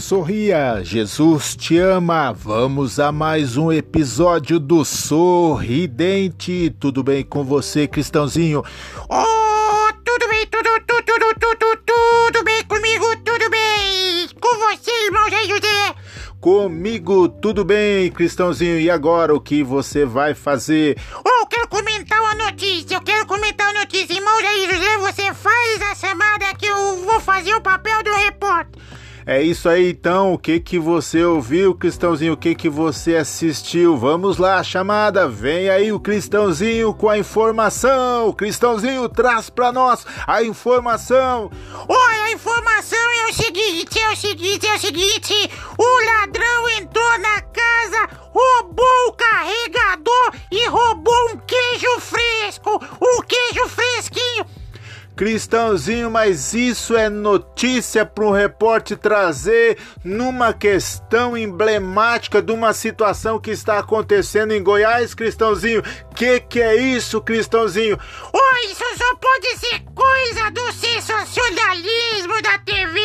Sorria, Jesus te ama. Vamos a mais um episódio do Sorridente. Tudo bem com você, Cristãozinho? Oh, tudo bem, tudo, tudo, tudo, tudo, tudo bem comigo, tudo bem. Com você, irmão Zé José. Comigo tudo bem, Cristãozinho. E agora o que você vai fazer? É isso aí então, o que que você ouviu, Cristãozinho? O que que você assistiu? Vamos lá, chamada. Vem aí o Cristãozinho com a informação. Cristãozinho traz para nós a informação. Olha, a informação é o seguinte, é o seguinte, é o seguinte. O ladrão entrou na casa, roubou o carregador e roubou Cristãozinho, mas isso é notícia para um repórter trazer numa questão emblemática de uma situação que está acontecendo em Goiás, Cristãozinho. Que que é isso, Cristãozinho? Oh, isso só pode ser coisa do sensacionalismo da TV.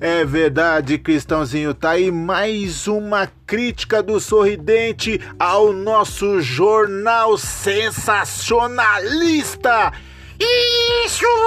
É verdade, Cristãozinho. Tá aí mais uma crítica do sorridente ao nosso jornal sensacionalista. Isso!